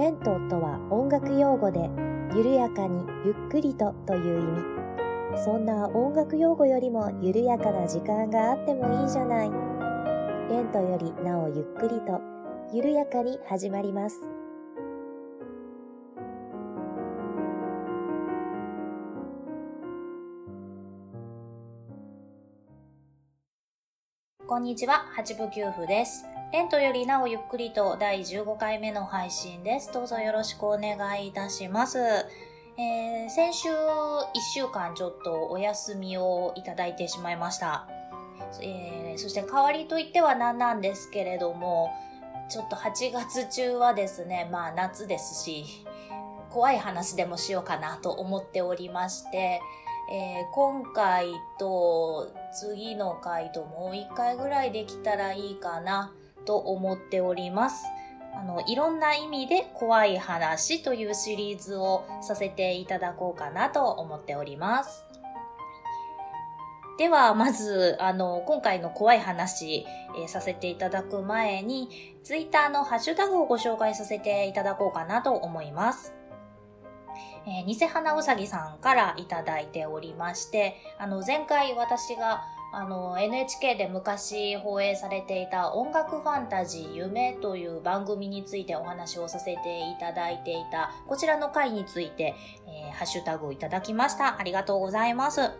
レントとは音楽用語で、緩やかにゆっくりとという意味。そんな音楽用語よりも緩やかな時間があってもいいじゃない。レントよりなおゆっくりと、緩やかに始まります。こんにちは、八部九夫です。レントよりなおゆっくりと第15回目の配信です。どうぞよろしくお願いいたします。えー、先週1週間ちょっとお休みをいただいてしまいました。えー、そして代わりといっては何なんですけれども、ちょっと8月中はですね、まあ夏ですし、怖い話でもしようかなと思っておりまして、えー、今回と次の回ともう一回ぐらいできたらいいかなと思っております。あの、いろんな意味で怖い話というシリーズをさせていただこうかなと思っております。では、まず、あの、今回の怖い話、えー、させていただく前に、ツイッターのハッシュタグをご紹介させていただこうかなと思います。えー、偽花うさぎさんからいただいておりまして、あの、前回私があの、NHK で昔放映されていた音楽ファンタジー夢という番組についてお話をさせていただいていた、こちらの回について、えー、ハッシュタグをいただきました。ありがとうございます。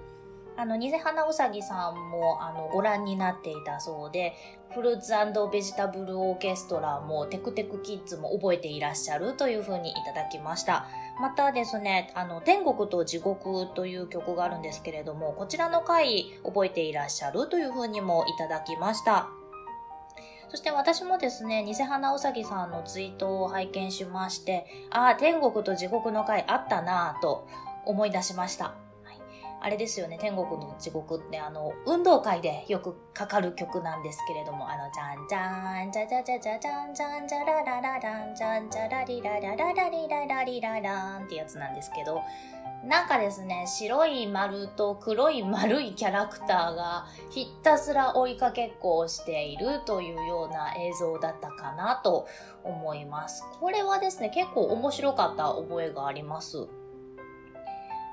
あの、ニゼ花うさぎさんも、あの、ご覧になっていたそうで、フルーツベジタブルオーケストラもテクテクキッズも覚えていらっしゃるというふうにいただきました。またですね、あの、天国と地獄という曲があるんですけれども、こちらの回覚えていらっしゃるというふうにもいただきました。そして私もですね、偽花うさぎさんのツイートを拝見しまして、ああ、天国と地獄の回あったなぁと思い出しました。あれですよね、天国の地獄ってあの、運動会でよくかかる曲なんですけれども、あの、じゃんじゃん、じゃじゃじゃじゃじゃんじゃんじゃららららん、じゃんじゃらりららららりららりららんってやつなんですけど、なんかですね、白い丸と黒い丸いキャラクターがひたすら追いかけっこをしているというような映像だったかなと思います。これはですね、結構面白かった覚えがあります。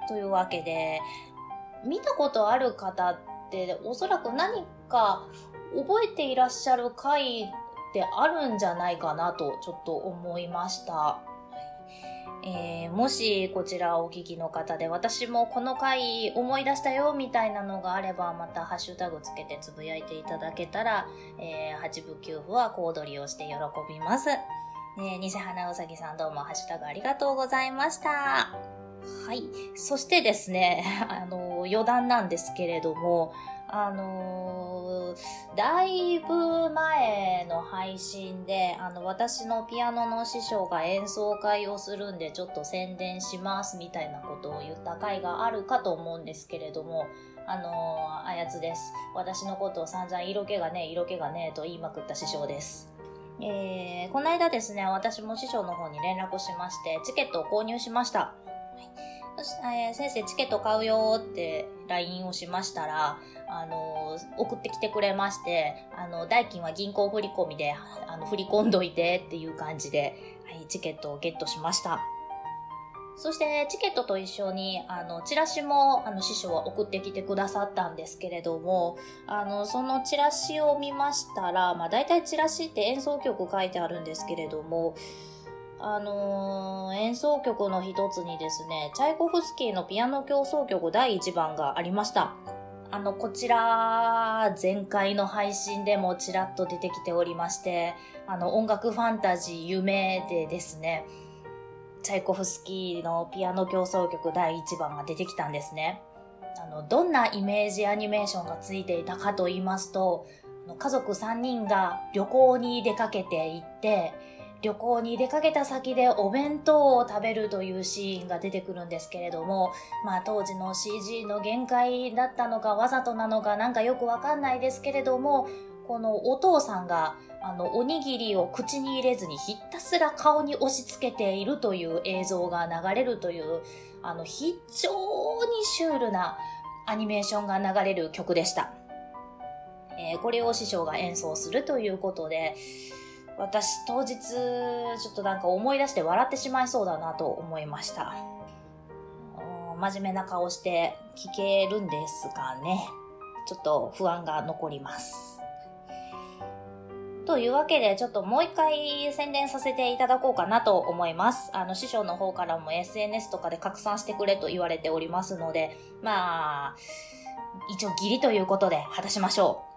というわけで、見たことある方っておそらく何か覚えていらっしゃる回ってあるんじゃないかなとちょっと思いました。えー、もしこちらお聞きの方で私もこの回思い出したよみたいなのがあればまたハッシュタグつけてつぶやいていただけたら、えー、8部9部は小躍りをして喜びます。ね、偽花うさぎさんどうもハッシュタグありがとうございました。はい。そしてですね、あの、余談なんですけれども、あのー、だいぶ前の配信で、あの、私のピアノの師匠が演奏会をするんで、ちょっと宣伝しますみたいなことを言った回があるかと思うんですけれども、あのー、あやつです。私のことを散々色気がね、色気がねと言いまくった師匠です。えー、この間ですね、私も師匠の方に連絡しまして、チケットを購入しました。えー、先生チケット買うよって LINE をしましたら、あのー、送ってきてくれまして、あの、代金は銀行振り込みで、あの、振り込んどいてっていう感じで、はい、チケットをゲットしました。そして、チケットと一緒に、あの、チラシも、あの、師匠は送ってきてくださったんですけれども、あの、そのチラシを見ましたら、まあ、大体チラシって演奏曲書いてあるんですけれども、あのー、演奏曲の一つにですね、チャイコフスキーのピアノ協奏曲第1番がありました。あの、こちら、前回の配信でもちらっと出てきておりまして、あの、音楽ファンタジー夢でですね、チャイコフスキーのピアノ協奏曲第1番が出てきたんですね。あの、どんなイメージアニメーションがついていたかと言いますと、家族3人が旅行に出かけていって、旅行に出かけた先でお弁当を食べるというシーンが出てくるんですけれども、まあ当時の CG の限界だったのかわざとなのかなんかよくわかんないですけれども、このお父さんがあのおにぎりを口に入れずにひたすら顔に押し付けているという映像が流れるというあの非常にシュールなアニメーションが流れる曲でした。えー、これを師匠が演奏するということで、私当日ちょっとなんか思い出して笑ってしまいそうだなと思いました。真面目な顔して聞けるんですがね、ちょっと不安が残ります。というわけで、ちょっともう一回宣伝させていただこうかなと思います。あの、師匠の方からも SNS とかで拡散してくれと言われておりますので、まあ、一応義理ということで果たしましょう。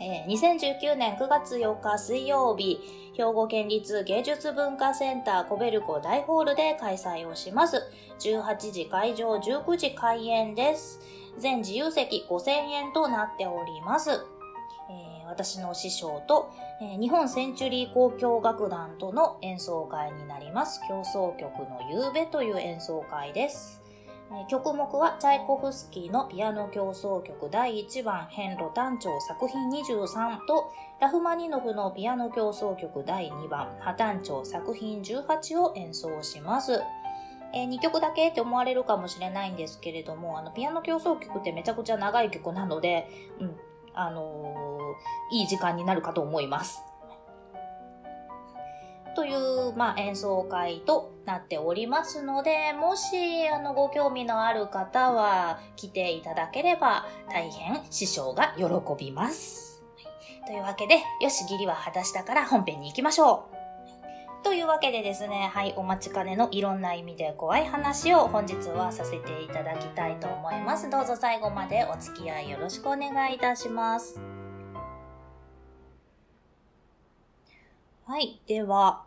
えー2019年9月4日水曜日、兵庫県立芸術文化センターコベルコ大ホールで開催をします。18時会場、19時開演です。全自由席5000円となっております。えー私の師匠と、えー日本センチュリー交響楽団との演奏会になります。競争曲の夕べという演奏会です。曲目はチャイコフスキーのピアノ競争曲第1番変路単調作品23とラフマニノフのピアノ競争曲第2番破単調作品18を演奏します。え2曲だけって思われるかもしれないんですけれども、あの、ピアノ競争曲ってめちゃくちゃ長い曲なので、うん、あのーいい時間になるかと思います。という、まあ、演奏会となっておりますので、もし、あの、ご興味のある方は来ていただければ、大変師匠が喜びます。というわけで、よし、義理は果たしたから本編に行きましょう。というわけでですね、はい、お待ちかねのいろんな意味で怖い話を本日はさせていただきたいと思います。どうぞ最後までお付き合いよろしくお願いいたします。はい、では、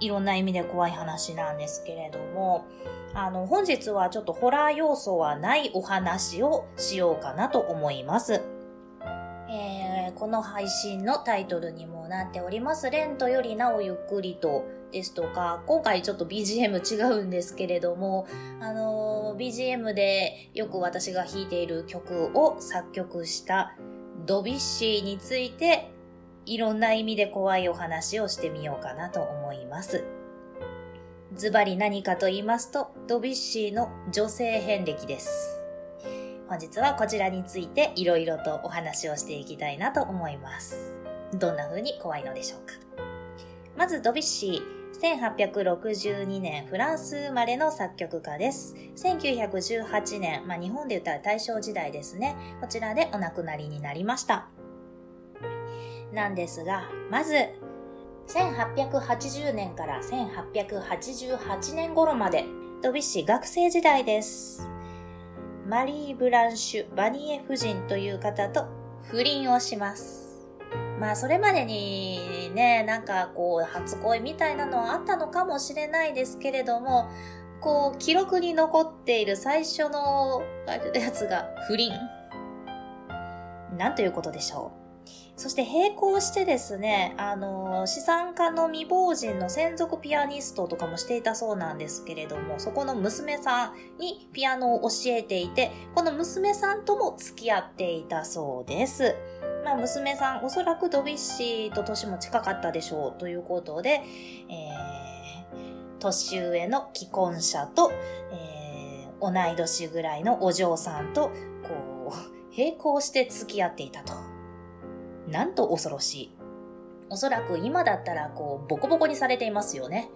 いろんな意味で怖い話なんですけれども、あの、本日はちょっとホラー要素はないお話をしようかなと思います。えーこの配信のタイトルにもなっております、レントよりなおゆっくりとですとか、今回ちょっと BGM 違うんですけれども、あのー BGM でよく私が弾いている曲を作曲したドビッシーについて、いろんな意味で怖いお話をしてみようかなと思います。ズバリ何かと言いますと、ドビュッシーの女性遍歴です。本日はこちらについていろいろとお話をしていきたいなと思います。どんな風に怖いのでしょうか？まずドビュッシー、1862年フランス生まれの作曲家です。1918年、まあ、日本で言ったら大正時代ですね。こちらでお亡くなりになりました。なんですが、まず、1880年から1888年頃まで、ドビュッシー学生時代です。マリー・ブランシュ・バニエ夫人という方と不倫をします。まあ、それまでにね、なんかこう、初恋みたいなのはあったのかもしれないですけれども、こう、記録に残っている最初のやつが不倫。なんということでしょう。そして並行してですね、あの、資産家の未亡人の専属ピアニストとかもしていたそうなんですけれども、そこの娘さんにピアノを教えていて、この娘さんとも付き合っていたそうです。まあ、娘さん、おそらくドビュッシーと年も近かったでしょうということで、えー、年上の既婚者と、えー、同い年ぐらいのお嬢さんと、こう、並行して付き合っていたと。なんと恐ろしい。おそらく今だったら、こう、ボコボコにされていますよね。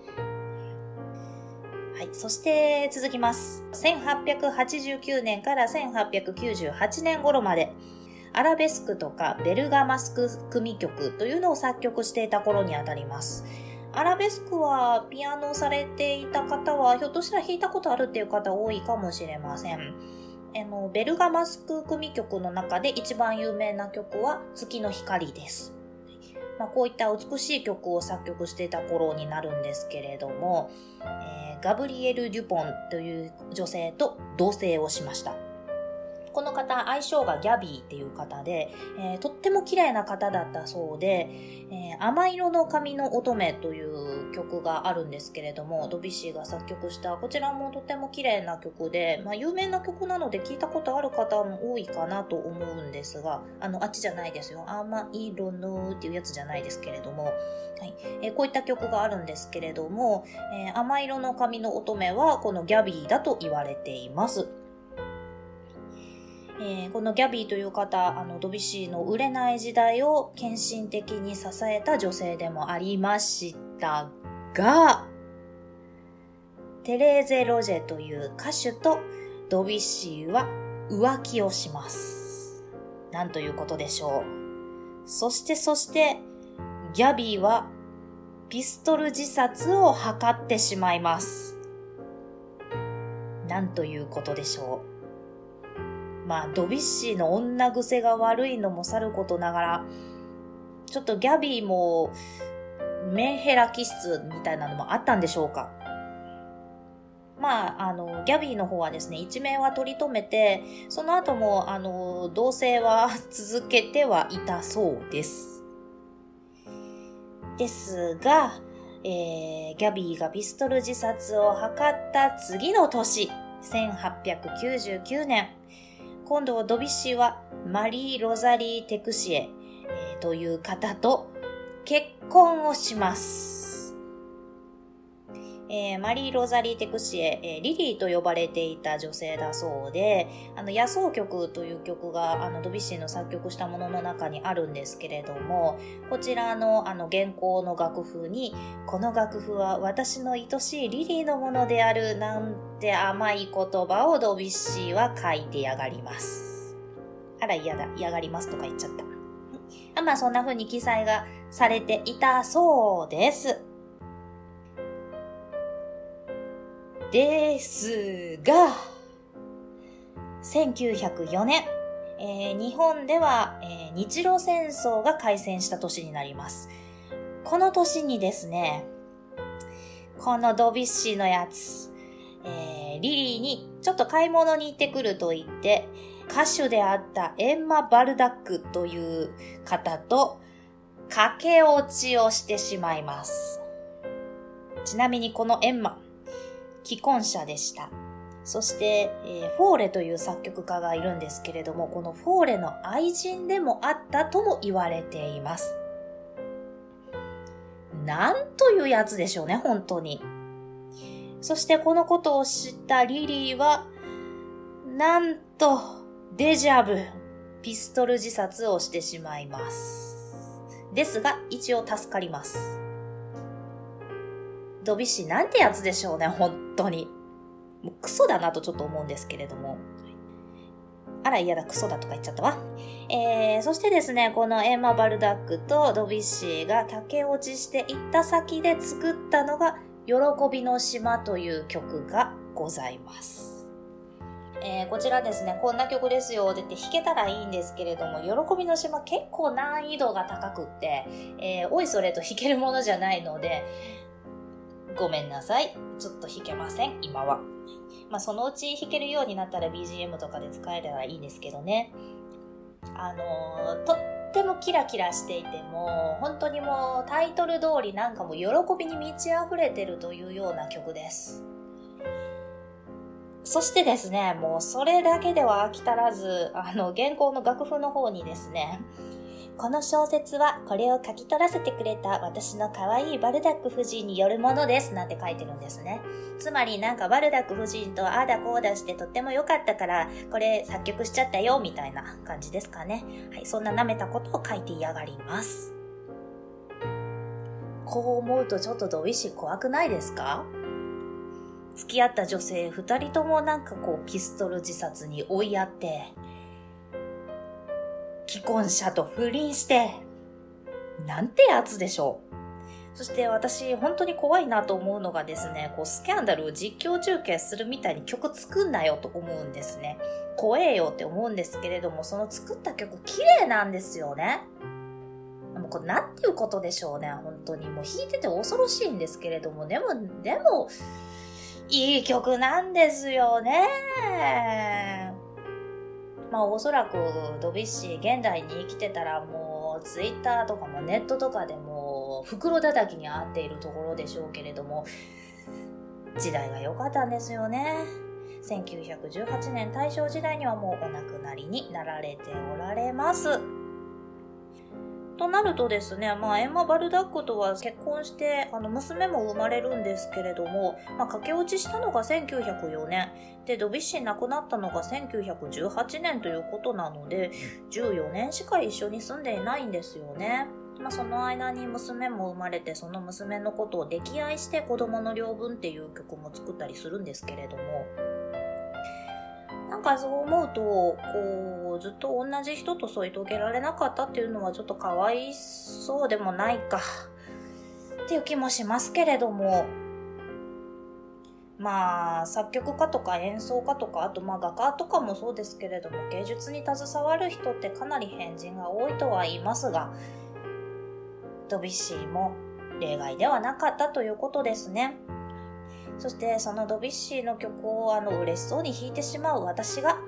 はい。そして続きます。1889年から1898年頃まで、アラベスクとかベルガマスク組曲というのを作曲していた頃にあたります。アラベスクはピアノをされていた方は、ひょっとしたら弾いたことあるっていう方多いかもしれません。あの、ベルガマスク組曲の中で一番有名な曲は月の光です。まあ、こういった美しい曲を作曲していた頃になるんですけれども、えーガブリエル・デュポンという女性と同棲をしました。この方、愛称がギャビーっていう方で、えーとっても綺麗な方だったそうで、えー甘色の髪の乙女という曲があるんですけれども、ドビシーが作曲した、こちらもとっても綺麗な曲で、まあ、有名な曲なので聞いたことある方も多いかなと思うんですが、あの、あっちじゃないですよ。甘色のっていうやつじゃないですけれども、はいえーこういった曲があるんですけれども、えー甘色の髪の乙女はこのギャビーだと言われています。えー、このギャビーという方、あの、ドビュッシーの売れない時代を献身的に支えた女性でもありましたが、テレーゼ・ロジェという歌手とドビュッシーは浮気をします。なんということでしょう。そしてそして、ギャビーはピストル自殺を図ってしまいます。なんということでしょう。まあ、ドビッシーの女癖が悪いのもさることながら、ちょっとギャビーもメンヘラ気質みたいなのもあったんでしょうか。まあ、あの、ギャビーの方はですね、一命は取り留めて、その後も、あの、同棲は続けてはいたそうです。ですが、えー、ギャビーがピストル自殺を図った次の年、1899年、今度はドビッシーはマリー・ロザリー・テクシエ、という方と結婚をします。えー、マリー・ロザリー・テクシエ、えー、リリーと呼ばれていた女性だそうで、あの、野草曲という曲が、あの、ドビッシーの作曲したものの中にあるんですけれども、こちらの、あの、原稿の楽譜に、この楽譜は私の愛しいリリーのものである、なんて甘い言葉をドビッシーは書いてやがります。あら、嫌だ、嫌がりますとか言っちゃった。あまあ、そんな風に記載がされていたそうです。ですが、1904年、えー、日本では、えー、日露戦争が開戦した年になります。この年にですね、このドビッシーのやつ、えー、リリーにちょっと買い物に行ってくると言って、歌手であったエンマ・バルダックという方と駆け落ちをしてしまいます。ちなみにこのエンマ、既婚者でした。そして、えー、フォーレという作曲家がいるんですけれども、このフォーレの愛人でもあったとも言われています。なんというやつでしょうね、本当に。そしてこのことを知ったリリーは、なんと、デジャブ、ピストル自殺をしてしまいます。ですが、一応助かります。ドビシーなんてやつでしょうね、本当に。もうクソだなとちょっと思うんですけれども。あら嫌だ、クソだとか言っちゃったわ。えー、そしてですね、このエマ・バルダックとドビッシーが駆け落ちしていった先で作ったのが、喜びの島という曲がございます。えー、こちらですね、こんな曲ですよって言って弾けたらいいんですけれども、喜びの島結構難易度が高くって、えー、おいそれと弾けるものじゃないので、ごめんなさい。ちょっと弾けません、今は。まあ、そのうち弾けるようになったら BGM とかで使えればいいんですけどね。あのー、とってもキラキラしていても、本当にもうタイトル通りなんかも喜びに満ち溢れてるというような曲です。そしてですね、もうそれだけでは飽き足らず、あの、原稿の楽譜の方にですね、この小説はこれを書き取らせてくれた私の可愛いバルダック夫人によるものですなんて書いてるんですね。つまりなんかバルダック夫人とああだこうだしてとっても良かったからこれ作曲しちゃったよみたいな感じですかね。はい、そんな舐めたことを書いて嫌がります。こう思うとちょっとドビシ怖くないですか？付き合った女性二人ともなんかこうピストル自殺に追いやって、既婚者と不倫して、なんてやつでしょう。そして私、本当に怖いなと思うのがですね、こう、スキャンダルを実況中継するみたいに曲作んなよと思うんですね。怖えよって思うんですけれども、その作った曲綺麗なんですよね。でもこれなんていうことでしょうね、本当に。もう弾いてて恐ろしいんですけれども、でも、でも、いい曲なんですよね。まあおそらくドビュッシー現代に生きてたらもうツイッターとかもネットとかでも袋叩きに合っているところでしょうけれども時代が良かったんですよね。1918年大正時代にはもうお亡くなりになられておられます。となるとですね、まあ、エンマ・バルダックとは結婚して、あの、娘も生まれるんですけれども、まあ、駆け落ちしたのが1904年、で、ドビッシー亡くなったのが1918年ということなので、14年しか一緒に住んでいないんですよね。まあ、その間に娘も生まれて、その娘のことを溺愛して子供の領分っていう曲も作ったりするんですけれども、なんかそう思うと、こう、ずっと同じ人と添い遂げられなかったっていうのはちょっとかわいそうでもないか、っていう気もしますけれども、まあ、作曲家とか演奏家とか、あとまあ画家とかもそうですけれども、芸術に携わる人ってかなり変人が多いとは言いますが、ドビッシーも例外ではなかったということですね。そしてそのドビッシーの曲をあの嬉しそうに弾いてしまう私が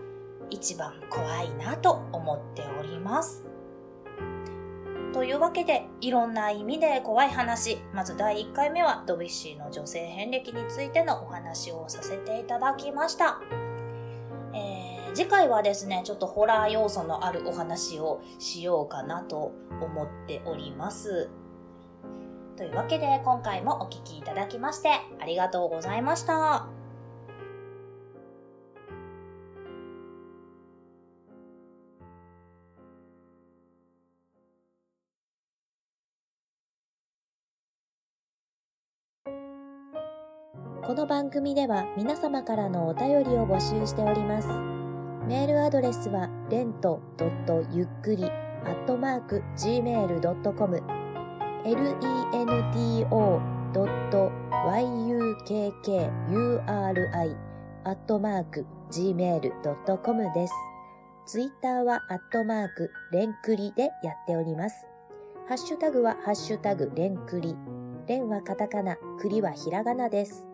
一番怖いなと思っております。というわけで、いろんな意味で怖い話。まず第1回目はドビッシーの女性遍歴についてのお話をさせていただきました。えー、次回はですね、ちょっとホラー要素のあるお話をしようかなと思っております。というわけで今回もお聴きいただきましてありがとうございました。この番組では皆様からのお便りを募集しております。メールアドレスは、レントゆっくり、アットマーク、gmail.com lento.yukkuri アットマーク gmail.com です。ツイッターはアットマークレンクリでやっております。ハッシュタグはハッシュタグレンクリ。レンはカタカナ、クリはひらがなです。